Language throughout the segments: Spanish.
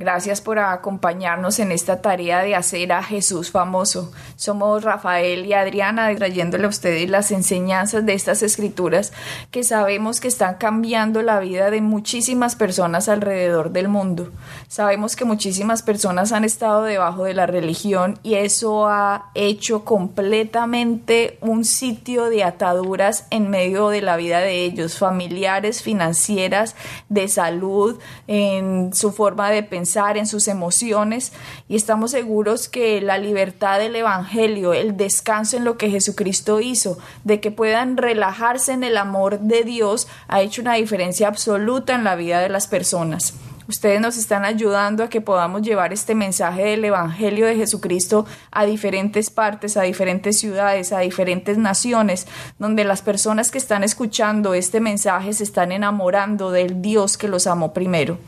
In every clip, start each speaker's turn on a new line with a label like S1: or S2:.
S1: Gracias por acompañarnos en esta tarea de hacer a Jesús famoso. Somos Rafael y Adriana trayéndole a ustedes las enseñanzas de estas escrituras que sabemos que están cambiando la vida de muchísimas personas alrededor del mundo. Sabemos que muchísimas personas han estado debajo de la religión y eso ha hecho completamente un sitio de ataduras en medio de la vida de ellos, familiares, financieras, de salud, en su forma de pensar en sus emociones y estamos seguros que la libertad del Evangelio, el descanso en lo que Jesucristo hizo, de que puedan relajarse en el amor de Dios, ha hecho una diferencia absoluta en la vida de las personas. Ustedes nos están ayudando a que podamos llevar este mensaje del Evangelio de Jesucristo a diferentes partes, a diferentes ciudades, a diferentes naciones, donde las personas que están escuchando este mensaje se están enamorando del Dios que los amó primero.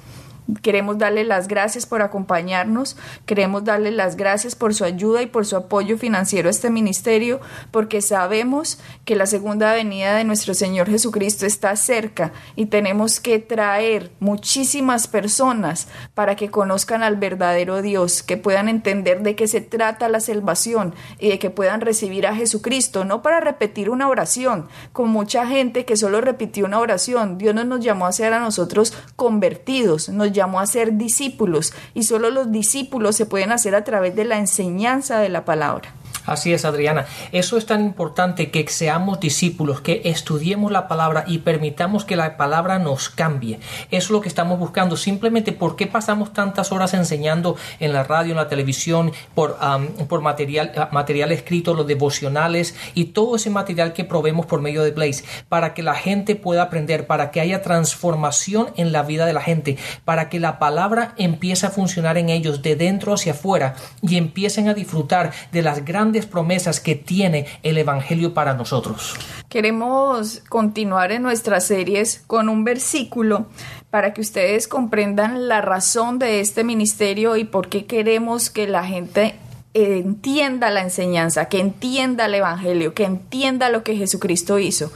S1: Queremos darle las gracias por acompañarnos, queremos darle las gracias por su ayuda y por su apoyo financiero a este ministerio, porque sabemos que la segunda venida de nuestro Señor Jesucristo está cerca y tenemos que traer muchísimas personas para que conozcan al verdadero Dios, que puedan entender de qué se trata la salvación y de que puedan recibir a Jesucristo, no para repetir una oración, con mucha gente que solo repitió una oración. Dios no nos llamó a ser a nosotros convertidos, nos llamó a ser discípulos y solo los discípulos se pueden hacer a través de la enseñanza de la palabra.
S2: Así es, Adriana. Eso es tan importante que seamos discípulos, que estudiemos la palabra y permitamos que la palabra nos cambie. Eso es lo que estamos buscando. Simplemente, ¿por qué pasamos tantas horas enseñando en la radio, en la televisión, por, por material, ah, material escrito, los devocionales y todo ese material que probemos por medio de Blaze? Para que la gente pueda aprender, para que haya transformación en la vida de la gente, para que la palabra empiece a funcionar en ellos de dentro hacia afuera y empiecen a disfrutar de las grandes promesas que tiene el Evangelio para nosotros.
S1: Queremos continuar en nuestras series con un versículo para que ustedes comprendan la razón de este ministerio y por qué queremos que la gente entienda la enseñanza, que entienda el Evangelio, que entienda lo que Jesucristo hizo.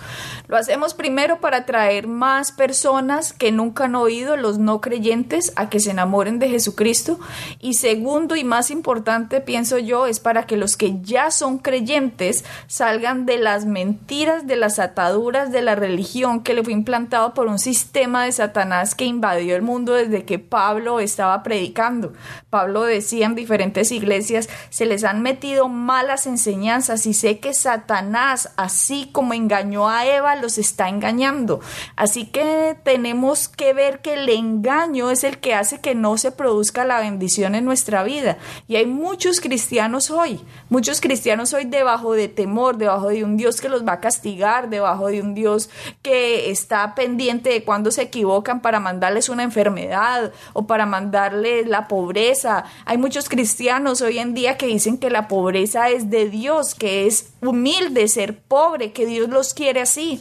S1: Lo hacemos primero para atraer más personas que nunca han oído, los no creyentes, a que se enamoren de Jesucristo. Y segundo y más importante, pienso yo, es para que los que ya son creyentes salgan de las mentiras, de las ataduras de la religión que le fue implantado por un sistema de Satanás que invadió el mundo desde que Pablo estaba predicando. Pablo decía en diferentes iglesias, se les han metido malas enseñanzas y sé que Satanás, así como engañó a Eva, los está engañando. Así que tenemos que ver que el engaño es el que hace que no se produzca la bendición en nuestra vida. Y hay muchos cristianos hoy, muchos cristianos hoy debajo de temor, debajo de un Dios que los va a castigar, debajo de un Dios que está pendiente de cuando se equivocan para mandarles una enfermedad o para mandarles la pobreza. Hay muchos cristianos hoy en día que dicen que la pobreza es de Dios, que es humilde ser pobre, que Dios los quiere así.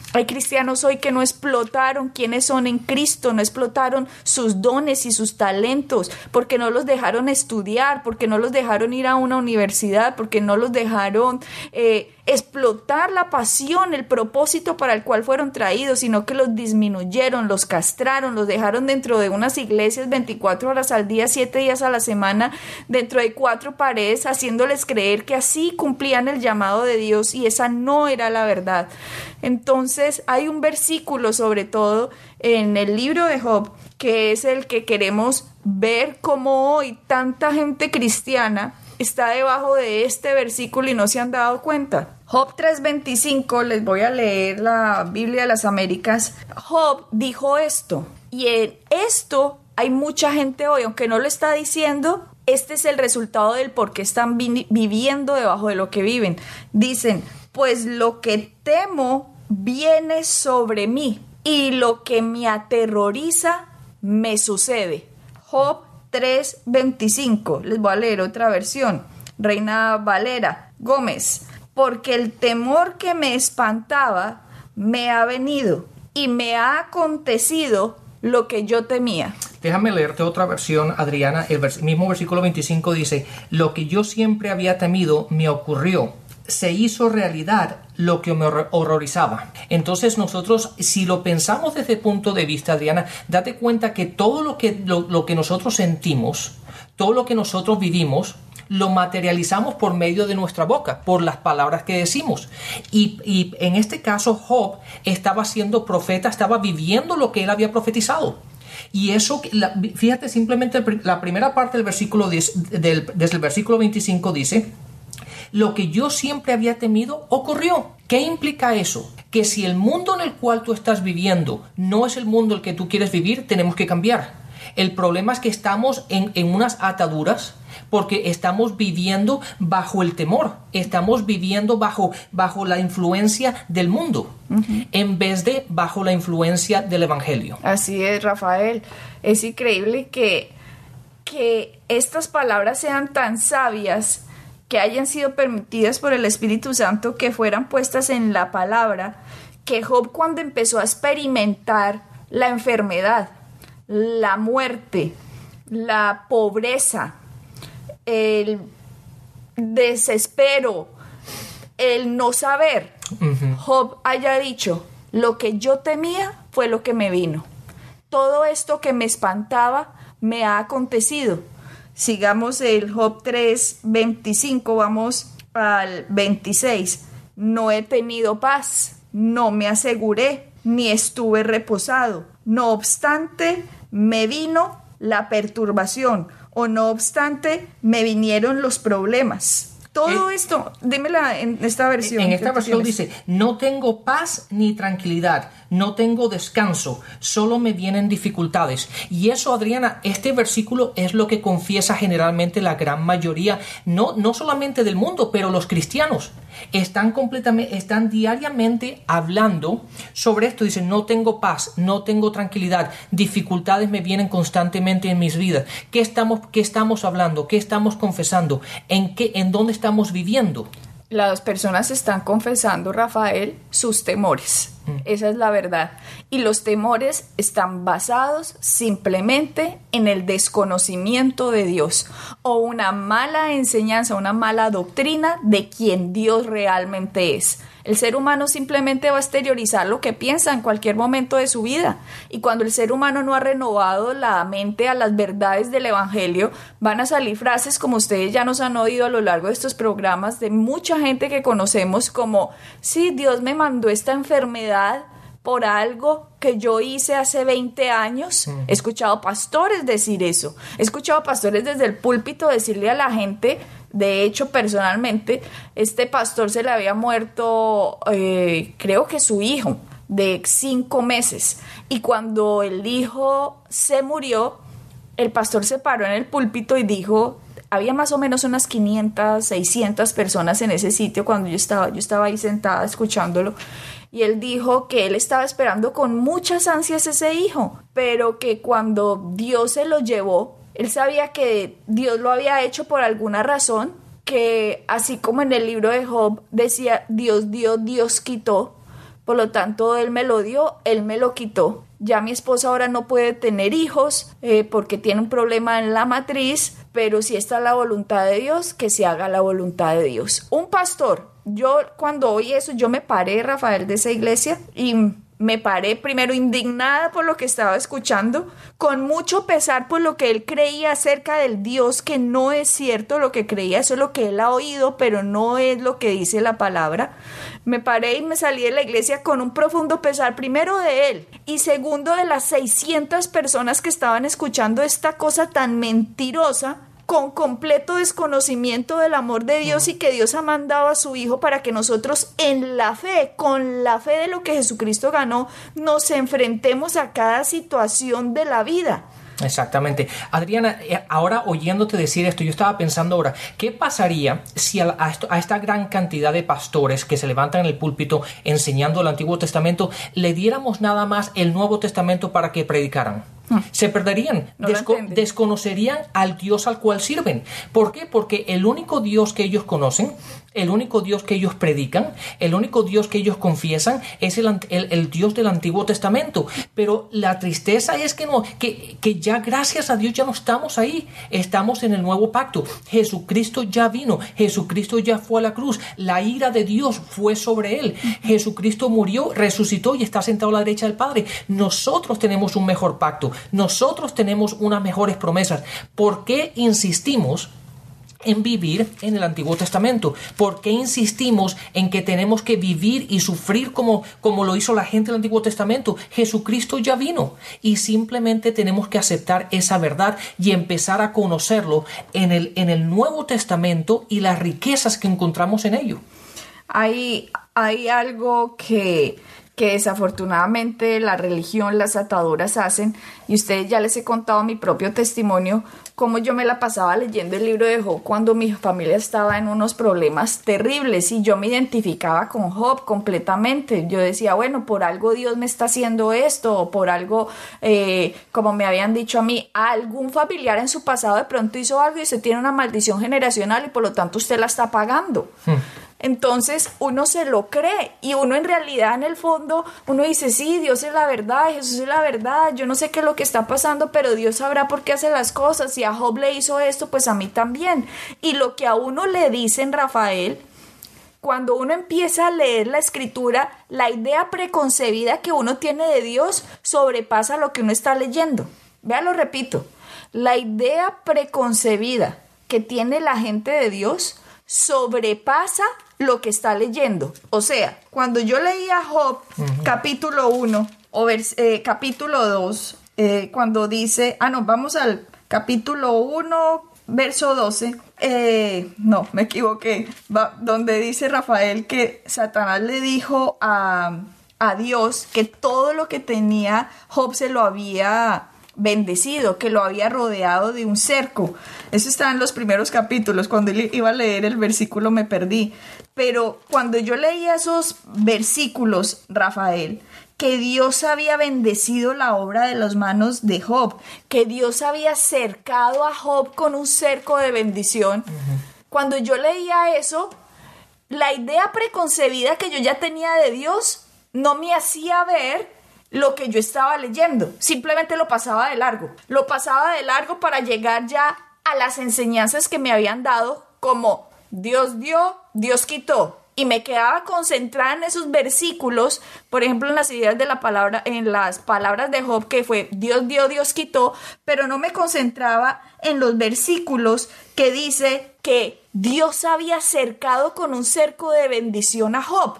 S1: Hay cristianos hoy que no explotaron quienes son en Cristo, no explotaron sus dones y sus talentos, porque no los dejaron estudiar, porque no los dejaron ir a una universidad, porque no los dejaron eh, explotar la pasión, el propósito para el cual fueron traídos, sino que los disminuyeron, los castraron, los dejaron dentro de unas iglesias 24 horas al día, 7 días a la semana, dentro de cuatro paredes, haciéndoles creer que así cumplían el llamado de Dios y esa no era la verdad. Entonces hay un versículo sobre todo en el libro de Job que es el que queremos ver como hoy tanta gente cristiana está debajo de este versículo y no se han dado cuenta. Job 3:25, les voy a leer la Biblia de las Américas. Job dijo esto, y en esto hay mucha gente hoy, aunque no lo está diciendo, este es el resultado del por qué están viviendo debajo de lo que viven. Dicen, pues lo que temo viene sobre mí y lo que me aterroriza me sucede. Job 3:25. Les voy a leer otra versión. Reina Valera Gómez. Porque el temor que me espantaba me ha venido y me ha acontecido lo que yo temía.
S2: Déjame leerte otra versión, Adriana. El mismo versículo 25 dice, lo que yo siempre había temido me ocurrió. Se hizo realidad lo que me horrorizaba. Entonces nosotros, si lo pensamos desde el punto de vista, Adriana, date cuenta que todo lo que, lo que nosotros sentimos, todo lo que nosotros vivimos, lo materializamos por medio de nuestra boca, por las palabras que decimos. Y, en este caso Job estaba siendo profeta, estaba viviendo lo que él había profetizado. Y eso, fíjate simplemente la primera parte del versículo 10, del, desde el versículo 25 dice, lo que yo siempre había temido ocurrió. ¿Qué implica eso? Que si el mundo en el cual tú estás viviendo no es el mundo en el que tú quieres vivir, tenemos que cambiar. El problema es que estamos en, en unas ataduras porque estamos viviendo bajo el temor, estamos viviendo bajo, bajo la influencia del mundo, en vez de bajo la influencia del Evangelio.
S1: Así es, Rafael. Es increíble que, que estas palabras sean tan sabias que hayan sido permitidas por el Espíritu Santo, que fueran puestas en la palabra, que Job cuando empezó a experimentar la enfermedad, la muerte, la pobreza, el desespero, el no saber, Job haya dicho, lo que yo temía fue lo que me vino. Todo esto que me espantaba me ha acontecido. Sigamos el Job 3, 25, vamos al 26. No he tenido paz, no me aseguré, ni estuve reposado. No obstante, me vino la perturbación o no obstante me vinieron los problemas. Todo eh, esto, dímela en esta versión.
S2: En esta versión dice, no tengo paz ni tranquilidad, no tengo descanso, solo me vienen dificultades. Y eso, Adriana, este versículo es lo que confiesa generalmente la gran mayoría, no, no solamente del mundo, pero los cristianos están completamente, están diariamente hablando sobre esto. Dicen, no tengo paz, no tengo tranquilidad, dificultades me vienen constantemente en mis vidas. ¿Qué estamos, qué estamos hablando? ¿Qué estamos confesando? ¿En qué, en dónde estamos viviendo?
S1: Las personas están confesando, Rafael, sus temores. Mm. Esa es la verdad. Y los temores están basados simplemente en el desconocimiento de Dios o una mala enseñanza, una mala doctrina de quien Dios realmente es. El ser humano simplemente va a exteriorizar lo que piensa en cualquier momento de su vida. Y cuando el ser humano no ha renovado la mente a las verdades del Evangelio, van a salir frases como ustedes ya nos han oído a lo largo de estos programas de mucha gente que conocemos como, sí, Dios me mandó esta enfermedad por algo que yo hice hace 20 años. He escuchado pastores decir eso. He escuchado pastores desde el púlpito decirle a la gente, de hecho, personalmente, este pastor se le había muerto, eh, creo que su hijo, de cinco meses. Y cuando el hijo se murió, el pastor se paró en el púlpito y dijo, había más o menos unas 500, 600 personas en ese sitio cuando yo estaba, yo estaba ahí sentada escuchándolo. Y él dijo que él estaba esperando con muchas ansias ese hijo, pero que cuando Dios se lo llevó, él sabía que Dios lo había hecho por alguna razón, que así como en el libro de Job decía Dios dio, Dios quitó, por lo tanto Él me lo dio, Él me lo quitó. Ya mi esposa ahora no puede tener hijos eh, porque tiene un problema en la matriz, pero si está la voluntad de Dios, que se haga la voluntad de Dios. Un pastor, yo cuando oí eso, yo me paré, Rafael, de esa iglesia y me paré primero indignada por lo que estaba escuchando, con mucho pesar por lo que él creía acerca del Dios, que no es cierto lo que creía, eso es lo que él ha oído, pero no es lo que dice la palabra. Me paré y me salí de la iglesia con un profundo pesar, primero de él y segundo de las 600 personas que estaban escuchando esta cosa tan mentirosa con completo desconocimiento del amor de Dios y que Dios ha mandado a su Hijo para que nosotros en la fe, con la fe de lo que Jesucristo ganó, nos enfrentemos a cada situación de la vida.
S2: Exactamente. Adriana, eh, ahora oyéndote decir esto, yo estaba pensando ahora, ¿qué pasaría si a, a, esta gran cantidad de pastores que se levantan en el púlpito enseñando el Antiguo Testamento, le diéramos nada más el Nuevo Testamento para que predicaran? Se perderían,
S1: No
S2: desco- desconocerían al Dios al cual sirven. ¿Por qué? Porque el único Dios que ellos conocen, el único Dios que ellos predican, el único Dios que ellos confiesan es el, el- el Dios del Antiguo Testamento. Pero la tristeza es que, no, que, que ya gracias a Dios ya no estamos ahí, estamos en el nuevo pacto. Jesucristo ya vino, Jesucristo ya fue a la cruz, la ira de Dios fue sobre él. Jesucristo murió, resucitó y está sentado a la derecha del Padre. Nosotros tenemos un mejor pacto, nosotros tenemos unas mejores promesas. ¿Por qué insistimos? en vivir en el Antiguo Testamento? ¿Por qué insistimos en que tenemos que vivir y sufrir como, como lo hizo la gente del Antiguo Testamento? Jesucristo ya vino y simplemente tenemos que aceptar esa verdad y empezar a conocerlo en el, en el Nuevo Testamento y las riquezas que encontramos en ello.
S1: Hay, hay algo que, que desafortunadamente la religión, las ataduras hacen, y ustedes ya les he contado mi propio testimonio, cómo yo me la pasaba leyendo el libro de Job cuando mi familia estaba en unos problemas terribles y yo me identificaba con Job completamente. Yo decía, bueno, por algo Dios me está haciendo esto, o por algo, eh, como me habían dicho a mí, algún familiar en su pasado de pronto hizo algo y usted tiene una maldición generacional y por lo tanto usted la está pagando. Entonces uno se lo cree y uno en realidad en el fondo, uno dice, sí, Dios es la verdad, Jesús es la verdad, yo no sé qué es lo que está pasando, pero Dios sabrá por qué hace las cosas. Si a Job le hizo esto, pues a mí también. Y lo que a uno le dicen, Rafael, cuando uno empieza a leer la escritura, la idea preconcebida que uno tiene de Dios sobrepasa lo que uno está leyendo. Vea, lo repito, la idea preconcebida que tiene la gente de Dios sobrepasa lo que está leyendo. O sea, cuando yo leía Job capítulo 1 o vers- eh, capítulo 2, eh, cuando dice, ah, no, vamos al capítulo 1, verso 12. eh, no, me equivoqué. Va- donde dice Rafael que Satanás le dijo a, a Dios que todo lo que tenía Job se lo había bendecido, que lo había rodeado de un cerco. Eso está en los primeros capítulos. Cuando él iba a leer el versículo me perdí. Pero cuando yo leía esos versículos, Rafael, que Dios había bendecido la obra de las manos de Job, que Dios había cercado a Job con un cerco de bendición. Cuando yo leía eso, la idea preconcebida que yo ya tenía de Dios no me hacía ver lo que yo estaba leyendo. Simplemente lo pasaba de largo. Lo pasaba de largo para llegar ya a las enseñanzas que me habían dado como Dios dio, Dios quitó. Y me quedaba concentrada en esos versículos, por ejemplo, en las ideas de la palabra, en las palabras de Job, que fue Dios dio, Dios quitó, pero no me concentraba en los versículos que dice que Dios había cercado con un cerco de bendición a Job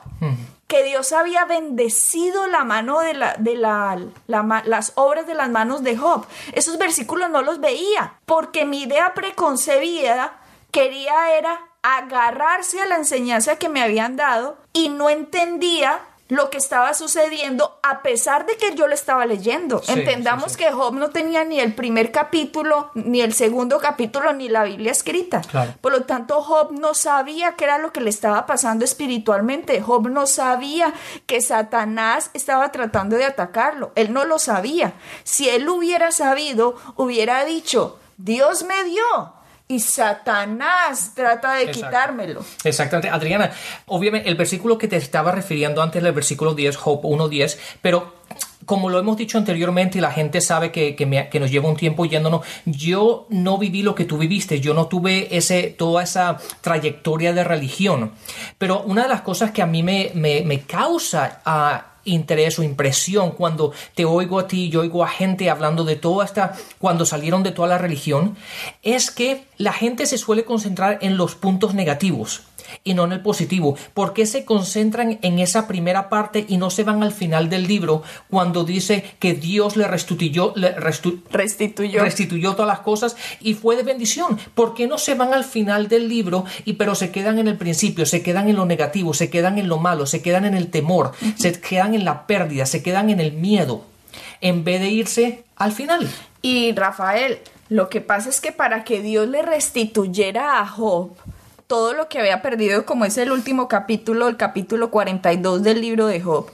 S1: que Dios había bendecido la mano de, la, de la, las obras de las manos de Job. Esos versículos no los veía, porque mi idea preconcebida quería era agarrarse a la enseñanza que me habían dado y no entendía lo que estaba sucediendo a pesar de que yo lo estaba leyendo.
S2: Sí,
S1: Entendamos
S2: sí, sí.
S1: que Job no tenía ni el primer capítulo, ni el segundo capítulo, ni la Biblia escrita.
S2: Claro.
S1: Por lo tanto, Job no sabía qué era lo que le estaba pasando espiritualmente. Job no sabía que Satanás estaba tratando de atacarlo. Él no lo sabía. Si él hubiera sabido, hubiera dicho, Dios me dio y Satanás trata de
S2: Exacto.
S1: quitármelo.
S2: Exactamente, Adriana. Obviamente, el versículo que te estaba refiriendo antes del versículo 10, Job 1.10, pero como lo hemos dicho anteriormente y la gente sabe que, que, me- que nos lleva un tiempo yéndonos, yo no viví lo que tú viviste, yo no tuve ese, toda esa trayectoria de religión. Pero una de las cosas que a mí me, me, me causa ah, interés o impresión cuando te oigo a ti y oigo a gente hablando de toda esta, cuando salieron de toda la religión, es que la gente se suele concentrar en los puntos negativos y no en el positivo. ¿Por qué se concentran en esa primera parte y no se van al final del libro cuando dice que Dios le restituyó, le restu-
S1: Restituyó.
S2: restituyó todas las cosas y fue de bendición. ¿Por qué no se van al final del libro y pero se quedan en el principio, se quedan en lo negativo, se quedan en lo malo, se quedan en el temor, se quedan en la pérdida, se quedan en el miedo, en vez de irse al final?
S1: Y Rafael, lo que pasa es que para que Dios le restituyera a Job todo lo que había perdido, como es el último capítulo, el capítulo 42 del libro de Job,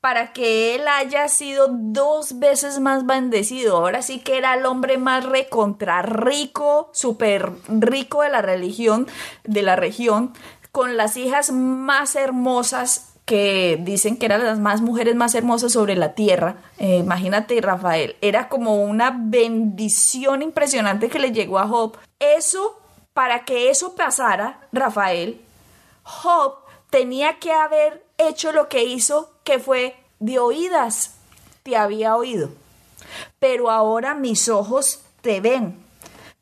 S1: para que él haya sido dos veces más bendecido. Ahora sí que era el hombre más recontra rico, súper rico de la religión, de la región, con las hijas más hermosas que dicen que eran las más mujeres más hermosas sobre la tierra. Eh, imagínate, Rafael, era como una bendición impresionante que le llegó a Job. Eso, para que eso pasara, Rafael, Job tenía que haber hecho lo que hizo, que fue de oídas te había oído, pero ahora mis ojos te ven.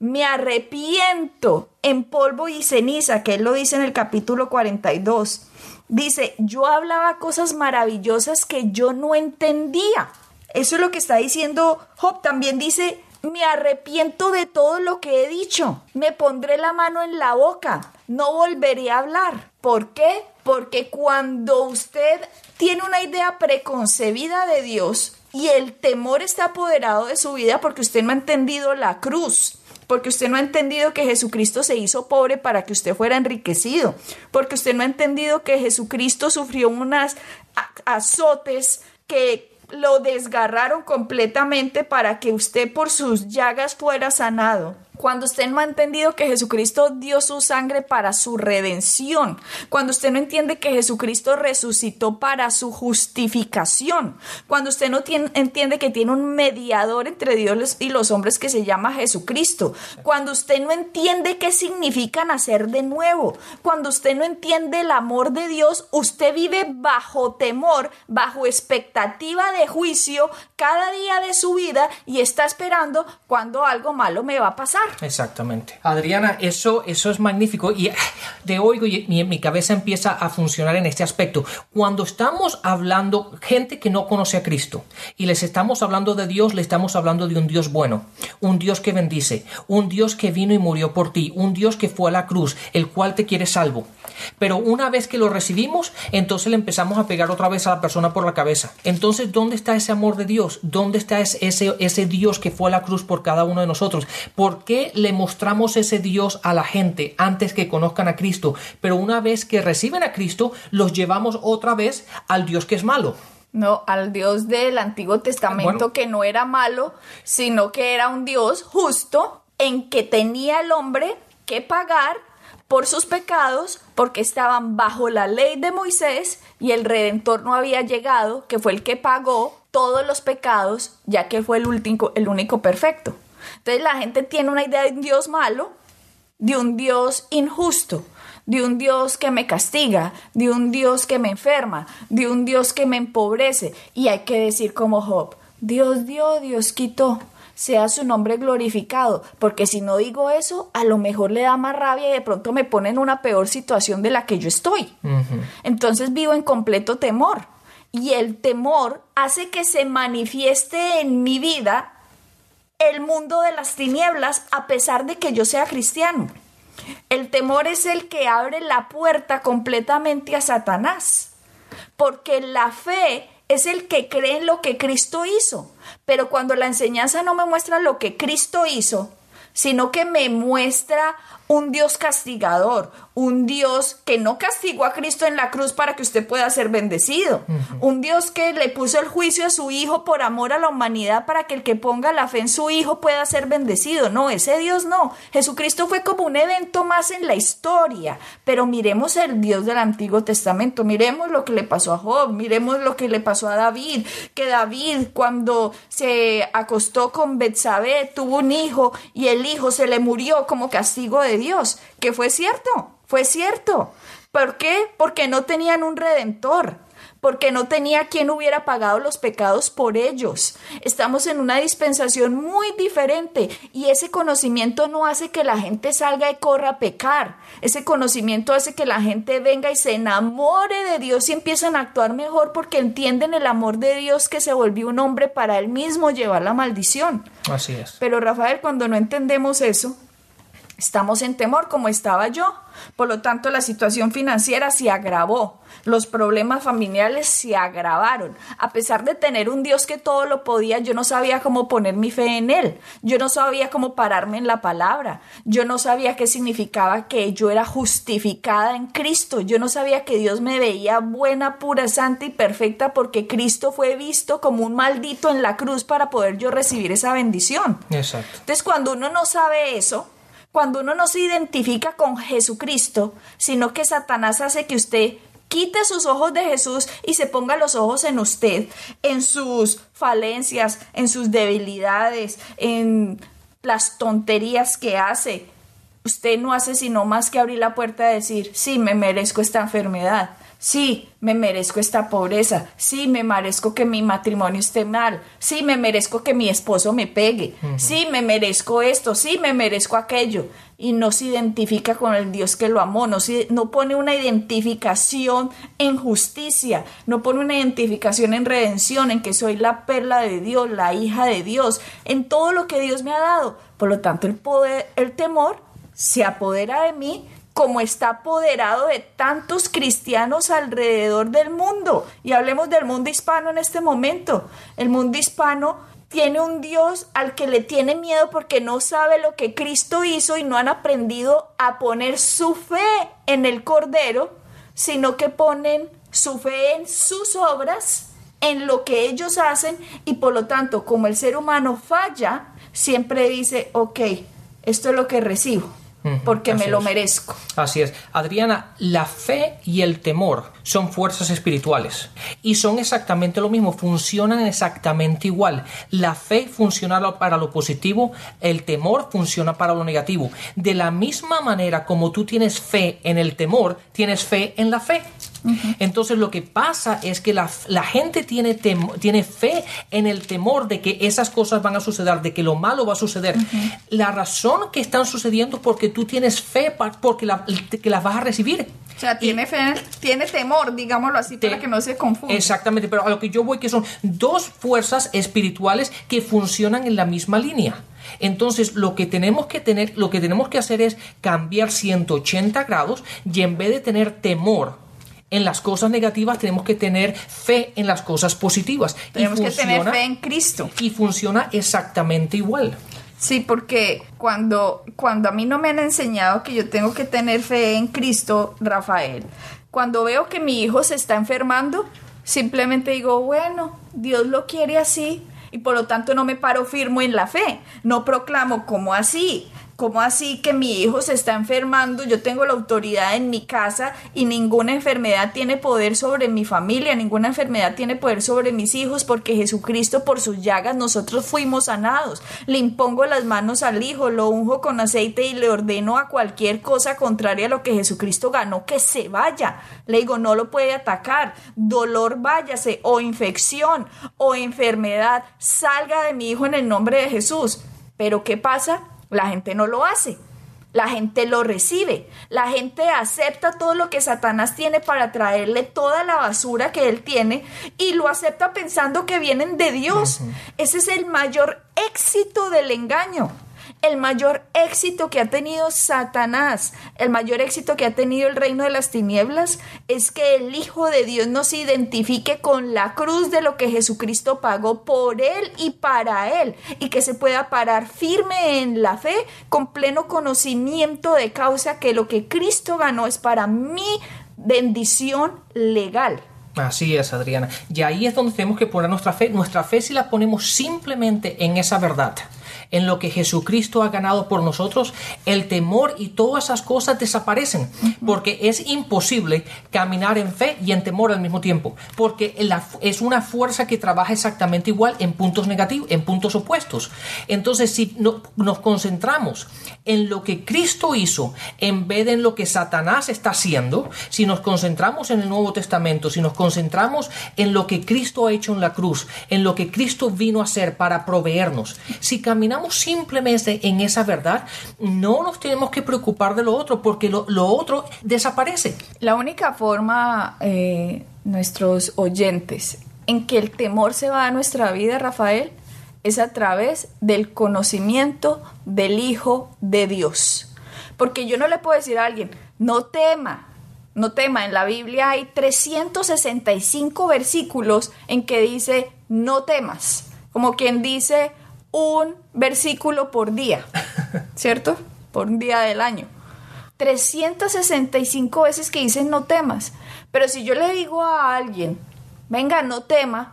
S1: Me arrepiento en polvo y ceniza, que él lo dice en el capítulo 42 Dice, yo hablaba cosas maravillosas que yo no entendía. Eso es lo que está diciendo Job. También dice, me arrepiento de todo lo que he dicho. Me pondré la mano en la boca. No volveré a hablar. ¿Por qué? Porque cuando usted tiene una idea preconcebida de Dios y el temor está apoderado de su vida porque usted no ha entendido la cruz, porque usted no ha entendido que Jesucristo se hizo pobre para que usted fuera enriquecido, porque usted no ha entendido que Jesucristo sufrió unas azotes que lo desgarraron completamente para que usted por sus llagas fuera sanado. Cuando usted no ha entendido que Jesucristo dio su sangre para su redención, cuando usted no entiende que Jesucristo resucitó para su justificación, cuando usted no entiende que tiene un mediador entre Dios y los hombres que se llama Jesucristo, cuando usted no entiende qué significa nacer de nuevo, cuando usted no entiende el amor de Dios, usted vive bajo temor, bajo expectativa de juicio cada día de su vida y está esperando cuando algo malo me va a pasar.
S2: Exactamente. Adriana, eso, eso es magnífico y de oigo y mi, mi cabeza empieza a funcionar en este aspecto. Cuando estamos hablando, gente que no conoce a Cristo y les estamos hablando de Dios, le estamos hablando de un Dios bueno, un Dios que bendice, un Dios que vino y murió por ti, un Dios que fue a la cruz, el cual te quiere salvo. Pero una vez que lo recibimos, entonces le empezamos a pegar otra vez a la persona por la cabeza. Entonces, ¿dónde está ese amor de Dios? ¿Dónde está ese, ese Dios que fue a la cruz por cada uno de nosotros? ¿Por qué le mostramos ese Dios a la gente antes que conozcan a Cristo? Pero una vez que reciben a Cristo, los llevamos otra vez al Dios que es malo.
S1: No, al Dios del Antiguo Testamento que no era malo, sino que era un Dios justo en que tenía el hombre que pagar por sus pecados porque estaban bajo la ley de Moisés y el Redentor no había llegado, que fue el que pagó todos los pecados, ya que fue el, último, el único perfecto. Entonces la gente tiene una idea de un Dios malo, de un Dios injusto, de un Dios que me castiga, de un Dios que me enferma, de un Dios que me empobrece. Y hay que decir como Job, Dios dio, Dios quitó sea su nombre glorificado, porque si no digo eso, a lo mejor le da más rabia y de pronto me pone en una peor situación de la que yo estoy. Entonces vivo en completo temor. Y el temor hace que se manifieste en mi vida el mundo de las tinieblas a pesar de que yo sea cristiano. El temor es el que abre la puerta completamente a Satanás, porque la fe es el que cree en lo que Cristo hizo. Pero cuando la enseñanza no me muestra lo que Cristo hizo, sino que me muestra un Dios castigador, un Dios que no castigó a Cristo en la cruz para que usted pueda ser bendecido, un Dios que le puso el juicio a su Hijo por amor a la humanidad para que el que ponga la fe en su Hijo pueda ser bendecido. No, ese Dios no. Jesucristo fue como un evento más en la historia, pero miremos el Dios del Antiguo Testamento, miremos lo que le pasó a Job, miremos lo que le pasó a David, que David cuando se acostó con Betsabé tuvo un hijo y el hijo se le murió como castigo de Dios, que fue cierto, fue cierto. ¿Por qué? Porque no tenían un redentor, porque no tenía quien hubiera pagado los pecados por ellos. Estamos en una dispensación muy diferente y ese conocimiento no hace que la gente salga y corra a pecar. Ese conocimiento hace que la gente venga y se enamore de Dios y empiezan a actuar mejor porque entienden el amor de Dios que se volvió un hombre para él mismo llevar la maldición.
S2: Así es.
S1: Pero Rafael, cuando no entendemos eso, Estamos en temor como estaba yo. Por lo tanto, la situación financiera se agravó. Los problemas familiares se agravaron. A pesar de tener un Dios que todo lo podía, yo no sabía cómo poner mi fe en Él. Yo no sabía cómo pararme en la palabra. Yo no sabía qué significaba que yo era justificada en Cristo. Yo no sabía que Dios me veía buena, pura, santa y perfecta porque Cristo fue visto como un maldito en la cruz para poder yo recibir esa bendición.
S2: Exacto.
S1: Entonces, cuando uno no sabe eso, cuando uno no se identifica con Jesucristo, sino que Satanás hace que usted quite sus ojos de Jesús y se ponga los ojos en usted, en sus falencias, en sus debilidades, en las tonterías que hace. Usted no hace sino más que abrir la puerta y decir, sí, me merezco esta enfermedad, sí, me merezco esta pobreza, sí, me merezco que mi matrimonio esté mal, sí, me merezco que mi esposo me pegue, sí, me merezco esto, sí, me merezco aquello. Y no se identifica con el Dios que lo amó, no, no pone una identificación en justicia, no pone una identificación en redención, en que soy la perla de Dios, la hija de Dios, en todo lo que Dios me ha dado. Por lo tanto, el poder, el temor se apodera de mí como está apoderado de tantos cristianos alrededor del mundo. Y hablemos del mundo hispano en este momento. El mundo hispano tiene un Dios al que le tiene miedo porque no sabe lo que Cristo hizo y no han aprendido a poner su fe en el Cordero, sino que ponen su fe en sus obras, en lo que ellos hacen y por lo tanto, como el ser humano falla, siempre dice, ok, esto es lo que recibo porque me lo merezco.
S2: Así es. Adriana, la fe y el temor son fuerzas espirituales y son exactamente lo mismo, funcionan exactamente igual. La fe funciona para lo positivo, el temor funciona para lo negativo. De la misma manera como tú tienes fe en el temor, tienes fe en la fe. Entonces lo que pasa es que la, gente tiene, tiene fe en el temor de que esas cosas van a suceder, de que lo malo va a suceder. La razón que están sucediendo es porque tú tienes fe porque que las vas a recibir.
S1: O sea, tiene fe, tiene temor, digámoslo así, para que no se confunda.
S2: Exactamente, pero a lo que yo voy que son dos fuerzas espirituales que funcionan en la misma línea. Entonces, lo que tenemos que tener, lo que tenemos que hacer es cambiar 180 grados y en vez de tener temor en las cosas negativas, tenemos que tener fe en las cosas positivas.
S1: Tenemos que tener fe en Cristo.
S2: Y funciona exactamente igual.
S1: Sí, porque cuando, cuando a mí no me han enseñado que yo tengo que tener fe en Cristo, Rafael, cuando veo que mi hijo se está enfermando, simplemente digo, bueno, Dios lo quiere así y por lo tanto no me paro firmo en la fe, no proclamo como así, ¿Cómo así que mi hijo se está enfermando? Yo tengo la autoridad en mi casa y ninguna enfermedad tiene poder sobre mi familia, ninguna enfermedad tiene poder sobre mis hijos porque Jesucristo por sus llagas nosotros fuimos sanados. Le impongo las manos al hijo, lo unjo con aceite y le ordeno a cualquier cosa contraria a lo que Jesucristo ganó que se vaya. Le digo, no lo puede atacar. Dolor váyase o infección o enfermedad salga de mi hijo en el nombre de Jesús. Pero ¿qué pasa? La gente no lo hace. La gente lo recibe. La gente acepta todo lo que Satanás tiene para traerle toda la basura que él tiene y lo acepta pensando que vienen de Dios. Ese es el mayor éxito del engaño el mayor éxito que ha tenido Satanás, el mayor éxito que ha tenido el reino de las tinieblas, es que el Hijo de Dios nos identifique con la cruz de lo que Jesucristo pagó por él y para él, y que se pueda parar firme en la fe con pleno conocimiento de causa que lo que Cristo ganó es para mi bendición legal.
S2: Así es, Adriana. Y ahí es donde tenemos que poner nuestra fe. Nuestra fe si la ponemos simplemente en esa verdad en lo que Jesucristo ha ganado por nosotros, el temor y todas esas cosas desaparecen, porque es imposible caminar en fe y en temor al mismo tiempo, porque es una fuerza que trabaja exactamente igual en puntos negativos, en puntos opuestos. Entonces, si nos concentramos en lo que Cristo hizo en vez de en lo que Satanás está haciendo, si nos concentramos en el Nuevo Testamento, si nos concentramos en lo que Cristo ha hecho en la cruz, en lo que Cristo vino a hacer para proveernos, si caminamos simplemente en esa verdad, no nos tenemos que preocupar de lo otro porque lo, otro desaparece.
S1: La única forma, eh, nuestros oyentes, en que el temor se va a nuestra vida, Rafael, es a través del conocimiento del Hijo de Dios. Porque yo no le puedo decir a alguien, no tema, no tema. En la Biblia hay 365 versículos en que dice, no temas. Como quien dice un versículo por día, ¿cierto? Por un día del año. 365 veces que dicen no temas. Pero si yo le digo a alguien, venga, no tema,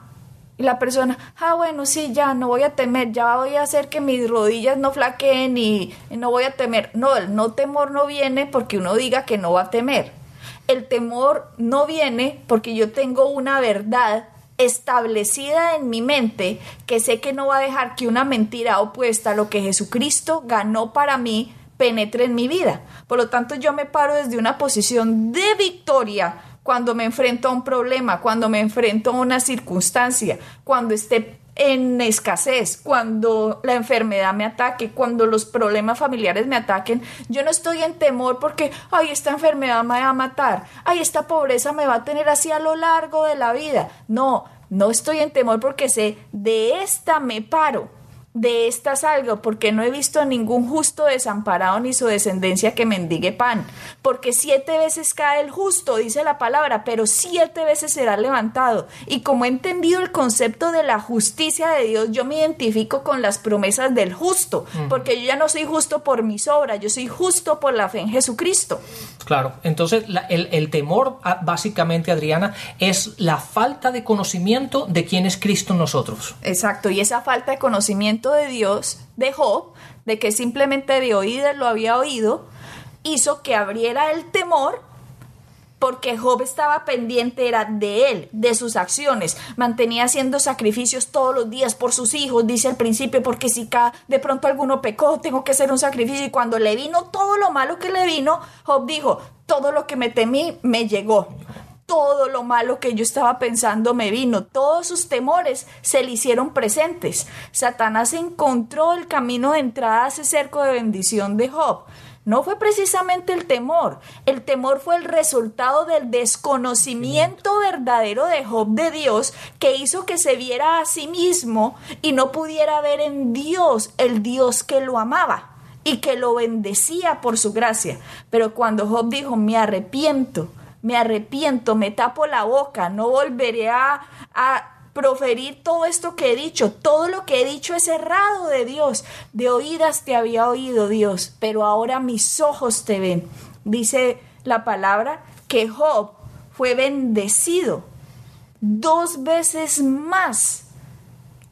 S1: y la persona, ah, bueno, sí, ya, no voy a temer, ya voy a hacer que mis rodillas no flaqueen y no voy a temer. No, el no temor no viene porque uno diga que no va a temer. El temor no viene porque yo tengo una verdad establecida en mi mente que sé que no va a dejar que una mentira opuesta a lo que Jesucristo ganó para mí penetre en mi vida. Por lo tanto, yo me paro desde una posición de victoria cuando me enfrento a un problema, cuando me enfrento a una circunstancia, cuando esté en escasez, cuando la enfermedad me ataque, cuando los problemas familiares me ataquen, yo no estoy en temor porque, ay, esta enfermedad me va a matar, ay, esta pobreza me va a tener así a lo largo de la vida. No, no estoy en temor porque sé, de esta me paro de esta salgo, porque no he visto ningún justo desamparado ni su descendencia que mendigue pan. Porque siete veces cae el justo, dice la palabra, pero siete veces será levantado. Y como he entendido el concepto de la justicia de Dios, yo me identifico con las promesas del justo, porque yo ya no soy justo por mis obras, yo soy justo por la fe en Jesucristo.
S2: Claro, entonces el, el temor, ah, básicamente, Adriana, es la falta de conocimiento de quién es Cristo en nosotros.
S1: Exacto, y esa falta de conocimiento de Dios de Job, de que simplemente de oídas lo había oído, hizo que abriera el temor porque Job estaba pendiente era de él, de sus acciones, mantenía haciendo sacrificios todos los días por sus hijos, dice al principio, porque si de pronto alguno pecó, tengo que hacer un sacrificio. Y cuando le vino todo lo malo que le vino, Job dijo, todo lo que me temí me llegó todo lo malo que yo estaba pensando me vino, todos sus temores se le hicieron presentes. Satanás encontró el camino de entrada a ese cerco de bendición de Job. No fue precisamente el temor, el temor fue el resultado del desconocimiento verdadero de Job de Dios que hizo que se viera a sí mismo y no pudiera ver en Dios el Dios que lo amaba y que lo bendecía por su gracia. Pero cuando Job dijo, me arrepiento, me arrepiento, me tapo la boca, no volveré a, proferir todo esto que he dicho. Todo lo que he dicho es errado de Dios. De oídas te había oído Dios, pero ahora mis ojos te ven. Dice la palabra que Job fue bendecido dos veces más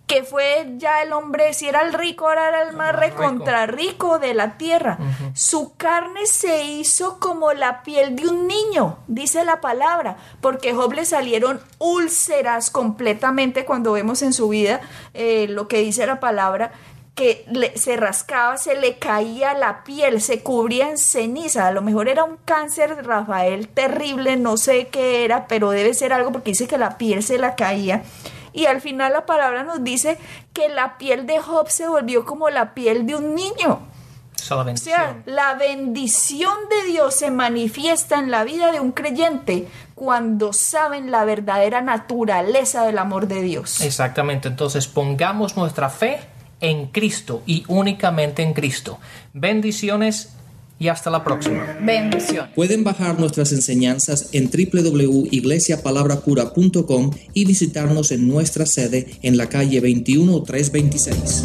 S1: que fue ya el hombre, si era el rico, ahora era el más recontra rico de la tierra. Su carne se hizo como la piel de un niño, dice la palabra, porque Job le salieron úlceras completamente cuando vemos en su vida eh, lo que dice la palabra que se rascaba, se le caía la piel, se cubría en ceniza. A lo mejor era un cáncer, Rafael, terrible, no sé qué era, pero debe ser algo porque dice que la piel se la caía. Y al final la palabra nos dice que la piel de Job se volvió como la piel de un niño.
S2: O
S1: sea, la bendición de Dios se manifiesta en la vida de un creyente cuando saben la verdadera naturaleza del amor de Dios.
S2: Exactamente, entonces pongamos nuestra fe en Cristo y únicamente en Cristo. Bendiciones y hasta la próxima.
S1: Bendición.
S3: Pueden bajar nuestras enseñanzas en www.iglesiapalabracura.com y visitarnos en nuestra sede en la calle 21326.